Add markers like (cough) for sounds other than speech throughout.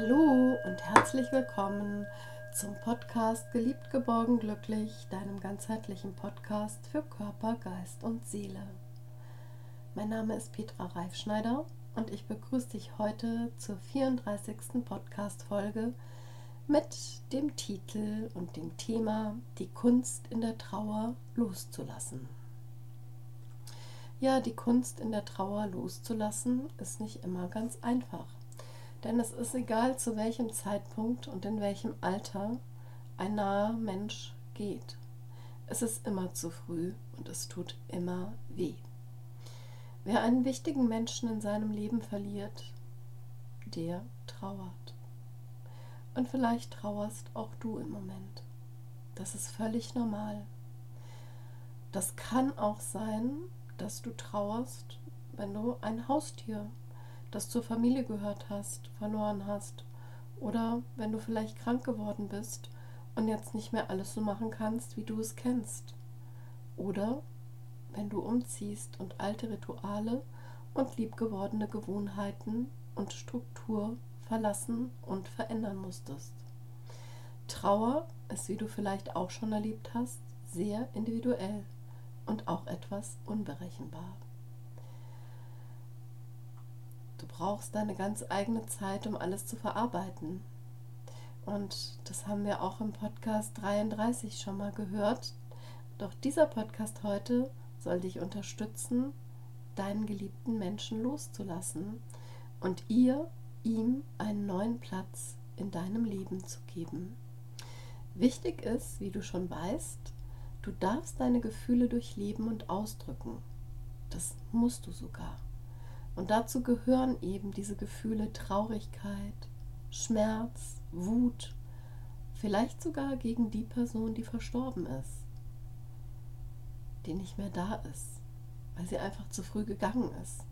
Hallo und herzlich willkommen zum Podcast Geliebt, geborgen, glücklich, deinem ganzheitlichen Podcast für Körper, Geist und Seele. Mein Name ist Petra Reifschneider und ich begrüße dich heute zur 34. Podcast-Folge mit dem Titel und dem Thema Die Kunst in der Trauer loszulassen. Ja, die Kunst in der Trauer loszulassen ist nicht immer ganz einfach. Denn es ist egal, zu welchem Zeitpunkt und in welchem Alter ein naher Mensch geht. Es ist immer zu früh und es tut immer weh. Wer einen wichtigen Menschen in seinem Leben verliert, der trauert. Und vielleicht trauerst auch du im Moment. Das ist völlig normal. Das kann auch sein, dass du trauerst, wenn du ein Haustier das zur Familie gehört hast, verloren hast. Oder wenn du vielleicht krank geworden bist und jetzt nicht mehr alles so machen kannst, wie du es kennst. Oder wenn du umziehst und alte Rituale und liebgewordene Gewohnheiten und Struktur verlassen und verändern musstest. Trauer ist, wie du vielleicht auch schon erlebt hast, sehr individuell und auch etwas unberechenbar. Du brauchst deine ganz eigene Zeit, um alles zu verarbeiten. Und das haben wir auch im Podcast 33 schon mal gehört. Doch dieser Podcast heute soll dich unterstützen, deinen geliebten Menschen loszulassen und ihr, ihm einen neuen Platz in deinem Leben zu geben. Wichtig ist, wie du schon weißt, du darfst deine Gefühle durchleben und ausdrücken. Das musst du sogar. Und dazu gehören eben diese Gefühle Traurigkeit, Schmerz, Wut, vielleicht sogar gegen die Person, die verstorben ist, die nicht mehr da ist, weil sie einfach zu früh gegangen ist.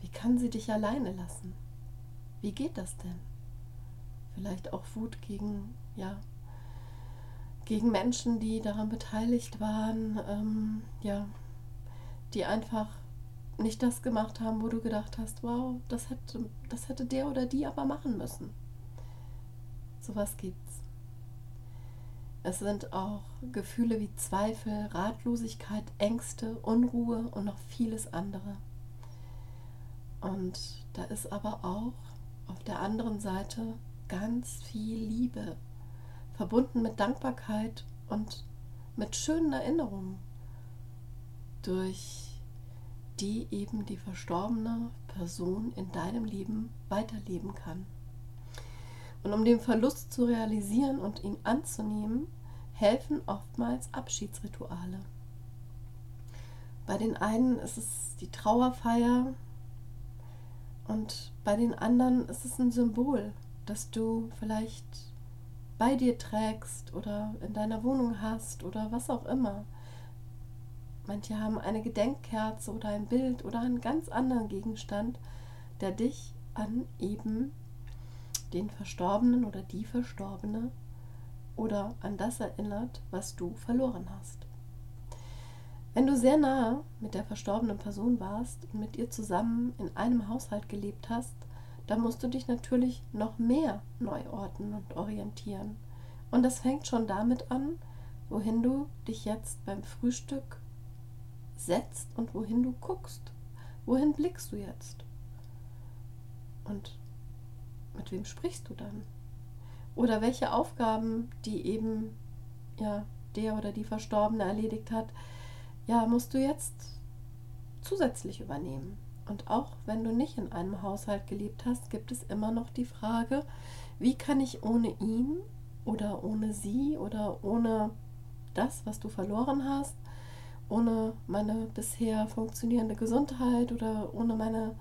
Wie kann sie dich alleine lassen? Wie geht das denn? Vielleicht auch Wut gegen, ja, gegen Menschen, die daran beteiligt waren, ähm, ja, die einfach nicht das gemacht haben, wo du gedacht hast, wow, das hätte, das hätte der oder die aber machen müssen. Sowas gibt's. Es sind auch Gefühle wie Zweifel, Ratlosigkeit, Ängste, Unruhe und noch vieles andere. Und da ist aber auch auf der anderen Seite ganz viel Liebe, verbunden mit Dankbarkeit und mit schönen Erinnerungen durch die eben die verstorbene Person in deinem Leben weiterleben kann. Und um den Verlust zu realisieren und ihn anzunehmen, helfen oftmals Abschiedsrituale. Bei den einen ist es die Trauerfeier und bei den anderen ist es ein Symbol, das du vielleicht bei dir trägst oder in deiner Wohnung hast oder was auch immer. Manche haben eine Gedenkkerze oder ein Bild oder einen ganz anderen Gegenstand, der dich an eben den Verstorbenen oder die Verstorbene oder an das erinnert, was du verloren hast. Wenn du sehr nahe mit der verstorbenen Person warst und mit ihr zusammen in einem Haushalt gelebt hast, dann musst du dich natürlich noch mehr neu orten und orientieren. Und das fängt schon damit an, wohin du dich jetzt beim Frühstück setzt und wohin du guckst. Wohin blickst du jetzt? Und mit wem sprichst du dann? Oder welche Aufgaben, die eben ja der oder die Verstorbene erledigt hat, ja, musst du jetzt zusätzlich übernehmen. Und auch wenn du nicht in einem Haushalt gelebt hast, gibt es immer noch die Frage, wie kann ich ohne ihn oder ohne sie oder ohne das, was du verloren hast, ohne meine bisher funktionierende Gesundheit oder ohne meine,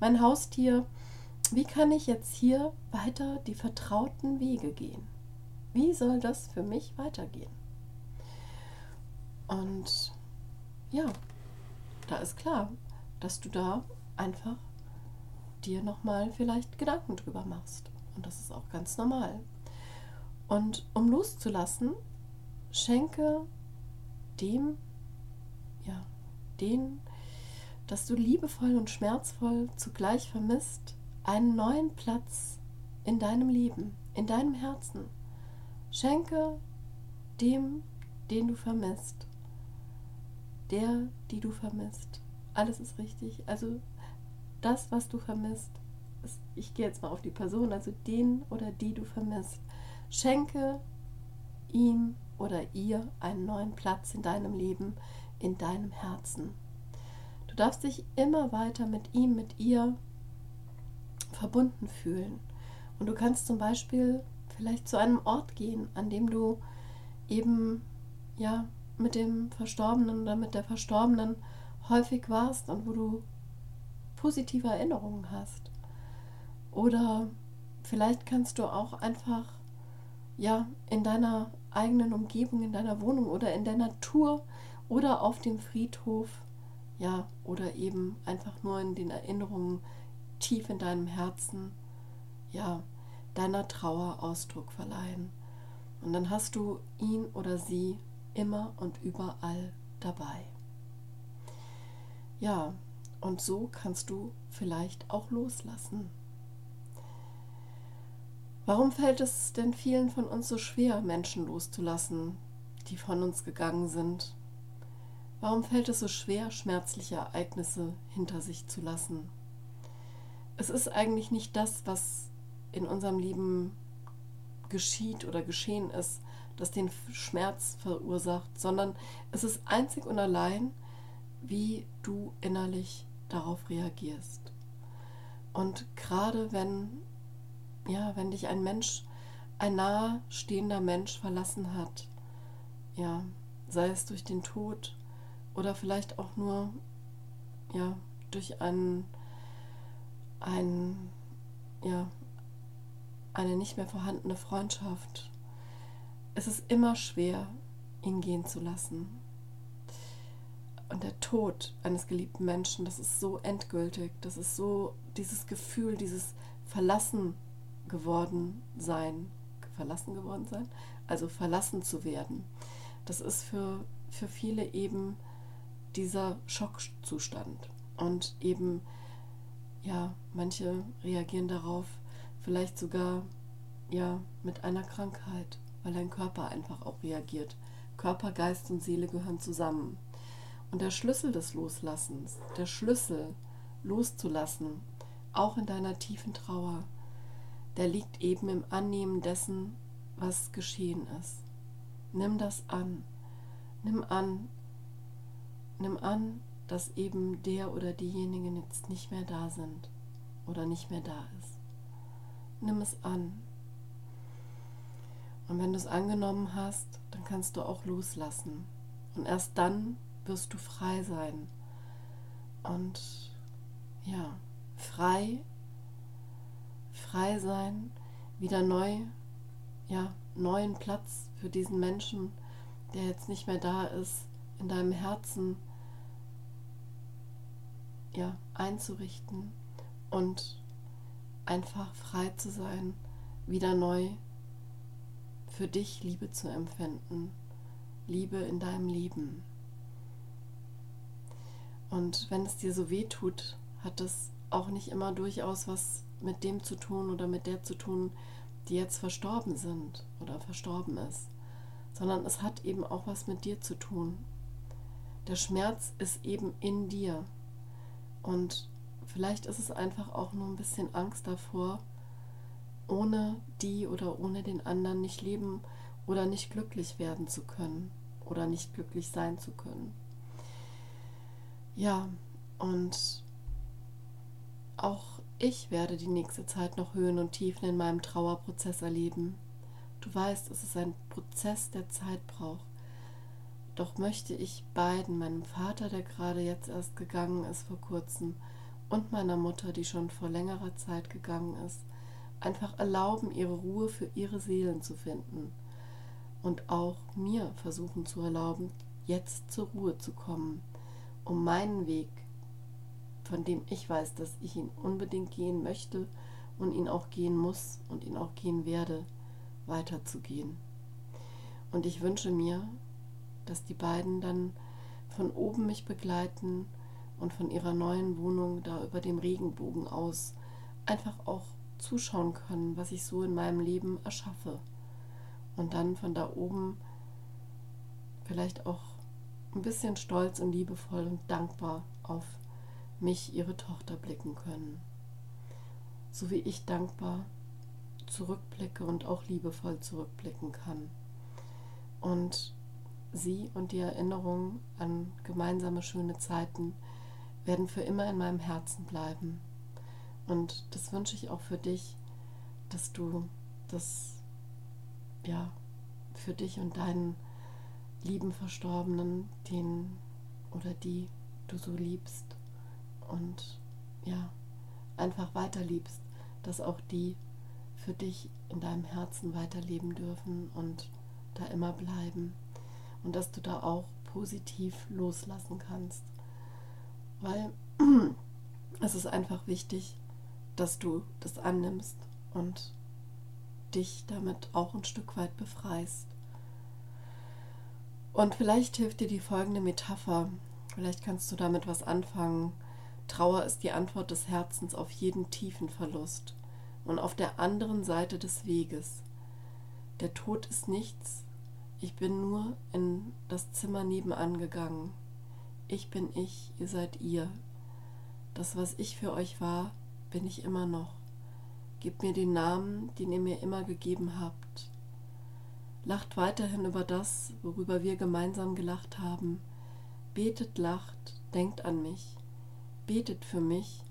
mein Haustier, wie kann ich jetzt hier weiter die vertrauten Wege gehen? Wie soll das für mich weitergehen? Und ja, da ist klar, dass du da einfach dir nochmal vielleicht Gedanken drüber machst. Und das ist auch ganz normal. Und um loszulassen, schenke dem den, dass du liebevoll und schmerzvoll zugleich vermisst, einen neuen Platz in deinem Leben, in deinem Herzen. Schenke dem, den du vermisst, der, die du vermisst. Alles ist richtig. Also das, was du vermisst, ist, ich gehe jetzt mal auf die Person, also den oder die du vermisst. Schenke ihm oder ihr einen neuen Platz in deinem Leben, in deinem Herzen. Du darfst dich immer weiter mit ihm, mit ihr verbunden fühlen. Und du kannst zum Beispiel vielleicht zu einem Ort gehen, an dem du eben ja mit dem Verstorbenen oder mit der Verstorbenen häufig warst und wo du positive Erinnerungen hast. Oder vielleicht kannst du auch einfach ja in deiner eigenen Umgebung, in deiner Wohnung oder in der Natur oder auf dem Friedhof, ja, oder eben einfach nur in den Erinnerungen tief in deinem Herzen, ja, deiner Trauer Ausdruck verleihen. Und dann hast du ihn oder sie immer und überall dabei. Ja, und so kannst du vielleicht auch loslassen. Warum fällt es denn vielen von uns so schwer, Menschen loszulassen, die von uns gegangen sind? Warum fällt es so schwer, schmerzliche Ereignisse hinter sich zu lassen? Es ist eigentlich nicht das, was in unserem Leben geschieht oder geschehen ist, das den Schmerz verursacht, sondern es ist einzig und allein, wie du innerlich darauf reagierst. Und gerade wenn, ja, wenn dich ein Mensch, ein nahestehender Mensch verlassen hat, ja, sei es durch den Tod oder vielleicht auch nur, ja, durch einen, einen, ja, eine nicht mehr vorhandene Freundschaft. Es ist immer schwer, ihn gehen zu lassen. Und der Tod eines geliebten Menschen, das ist so endgültig, das ist so dieses Gefühl, dieses verlassen geworden sein, verlassen geworden sein, also verlassen zu werden. Das ist für, für viele eben dieser Schockzustand. Und eben, ja, manche reagieren darauf vielleicht sogar ja mit einer Krankheit, weil dein Körper einfach auch reagiert. Körper, Geist und Seele gehören zusammen. Und der Schlüssel des Loslassens, der Schlüssel loszulassen, auch in deiner tiefen Trauer, der liegt eben im Annehmen dessen, was geschehen ist. Nimm das an. Nimm an. Nimm an, dass eben der oder diejenigen jetzt nicht mehr da sind oder nicht mehr da ist nimm es an. Und wenn du es angenommen hast, dann kannst du auch loslassen. Und erst dann wirst du frei sein. Und ja, frei, frei sein, wieder neu, ja, neuen Platz für diesen Menschen, der jetzt nicht mehr da ist, in deinem Herzen, ja, einzurichten und einfach frei zu sein, wieder neu für dich Liebe zu empfinden, Liebe in deinem Leben. Und wenn es dir so weh tut, hat das auch nicht immer durchaus was mit dem zu tun oder mit der zu tun, die jetzt verstorben sind oder verstorben ist, sondern es hat eben auch was mit dir zu tun. Der Schmerz ist eben in dir und Vielleicht ist es einfach auch nur ein bisschen Angst davor, ohne die oder ohne den anderen nicht leben oder nicht glücklich werden zu können oder nicht glücklich sein zu können. Ja, und auch ich werde die nächste Zeit noch Höhen und Tiefen in meinem Trauerprozess erleben. Du weißt, es ist ein Prozess, der Zeit braucht. Doch möchte ich beiden, meinem Vater, der gerade jetzt erst gegangen ist vor kurzem, und meiner Mutter, die schon vor längerer Zeit gegangen ist, einfach erlauben, ihre Ruhe für ihre Seelen zu finden und auch mir versuchen zu erlauben, jetzt zur Ruhe zu kommen, um meinen Weg, von dem ich weiß, dass ich ihn unbedingt gehen möchte und ihn auch gehen muss und ihn auch gehen werde, weiterzugehen. Und ich wünsche mir, dass die beiden dann von oben mich begleiten und von ihrer neuen Wohnung da über dem Regenbogen aus einfach auch zuschauen können, was ich so in meinem Leben erschaffe. Und dann von da oben vielleicht auch ein bisschen stolz und liebevoll und dankbar auf mich, ihre Tochter, blicken können. So wie ich dankbar zurückblicke und auch liebevoll zurückblicken kann. Und sie und die Erinnerung an gemeinsame schöne Zeiten werden für immer in meinem Herzen bleiben. Und das wünsche ich auch für dich, dass du das ja für dich und deinen lieben Verstorbenen, den oder die du so liebst und ja, einfach weiterliebst, dass auch die für dich in deinem Herzen weiterleben dürfen und da immer bleiben und dass du da auch positiv loslassen kannst. Weil (clears throat) es ist einfach wichtig, dass du das annimmst und dich damit auch ein Stück weit befreist. Und vielleicht hilft dir die folgende Metapher. Vielleicht kannst du damit was anfangen. Trauer ist die Antwort des Herzens auf jeden tiefen Verlust. Und auf der anderen Seite des Weges. Der Tod ist nichts. Ich bin nur in das Zimmer nebenan gegangen. Ich bin ich, ihr seid ihr. Das, was ich für euch war, bin ich immer noch. Gebt mir den Namen, den ihr mir immer gegeben habt. Lacht weiterhin über das, worüber wir gemeinsam gelacht haben. Betet, lacht, denkt an mich. Betet für mich,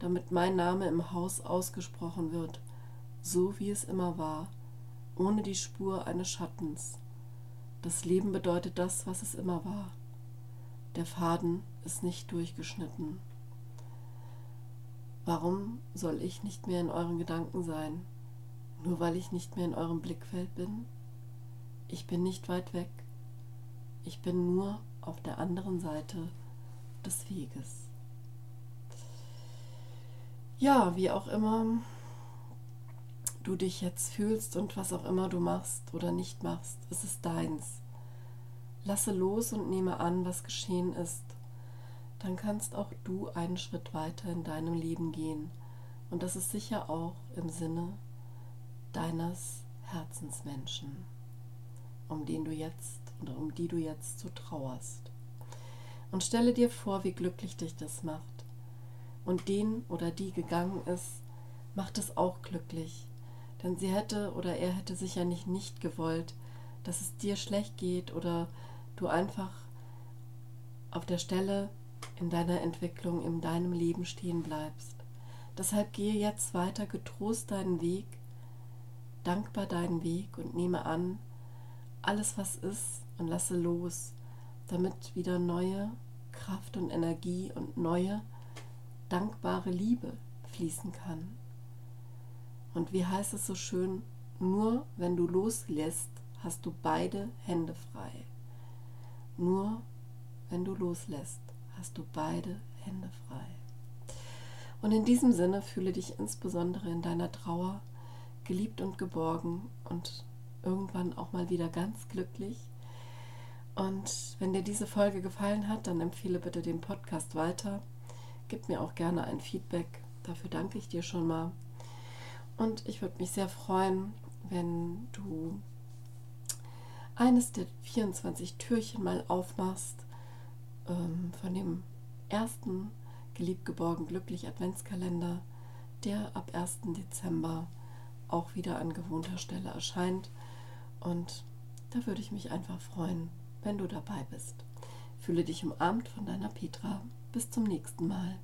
damit mein Name im Haus ausgesprochen wird, so wie es immer war, ohne die Spur eines Schattens. Das Leben bedeutet das, was es immer war. Der Faden ist nicht durchgeschnitten. Warum soll ich nicht mehr in euren Gedanken sein? Nur weil ich nicht mehr in eurem Blickfeld bin? Ich bin nicht weit weg. Ich bin nur auf der anderen Seite des Weges. Ja, wie auch immer du dich jetzt fühlst und was auch immer du machst oder nicht machst, es ist deins. Lasse los und nehme an, was geschehen ist dann kannst auch du einen Schritt weiter in deinem Leben gehen. Und das ist sicher auch im Sinne deines Herzensmenschen, um den du jetzt oder um die du jetzt so trauerst. Und stelle dir vor, wie glücklich dich das macht. Und den oder die gegangen ist, macht es auch glücklich. Denn sie hätte oder er hätte sicherlich nicht gewollt, dass es dir schlecht geht oder du einfach auf der Stelle in deiner Entwicklung, in deinem Leben stehen bleibst. Deshalb gehe jetzt weiter getrost deinen Weg, dankbar deinen Weg und nehme an, alles was ist und lasse los, damit wieder neue Kraft und Energie und neue, dankbare Liebe fließen kann. Und wie heißt es so schön, nur wenn du loslässt, hast du beide Hände frei. Nur wenn du loslässt hast du beide Hände frei. Und in diesem Sinne fühle dich insbesondere in deiner Trauer geliebt und geborgen und irgendwann auch mal wieder ganz glücklich. Und wenn dir diese Folge gefallen hat, dann empfehle bitte den Podcast weiter. Gib mir auch gerne ein Feedback. Dafür danke ich dir schon mal. Und ich würde mich sehr freuen, wenn du eines der 24 Türchen mal aufmachst ähm, von dem ersten Geliebt, geborgen, glücklich Adventskalender, der ab 1. Dezember auch wieder an gewohnter Stelle erscheint. Und da würde ich mich einfach freuen, wenn du dabei bist. Fühle dich umarmt von deiner Petra. Bis zum nächsten Mal.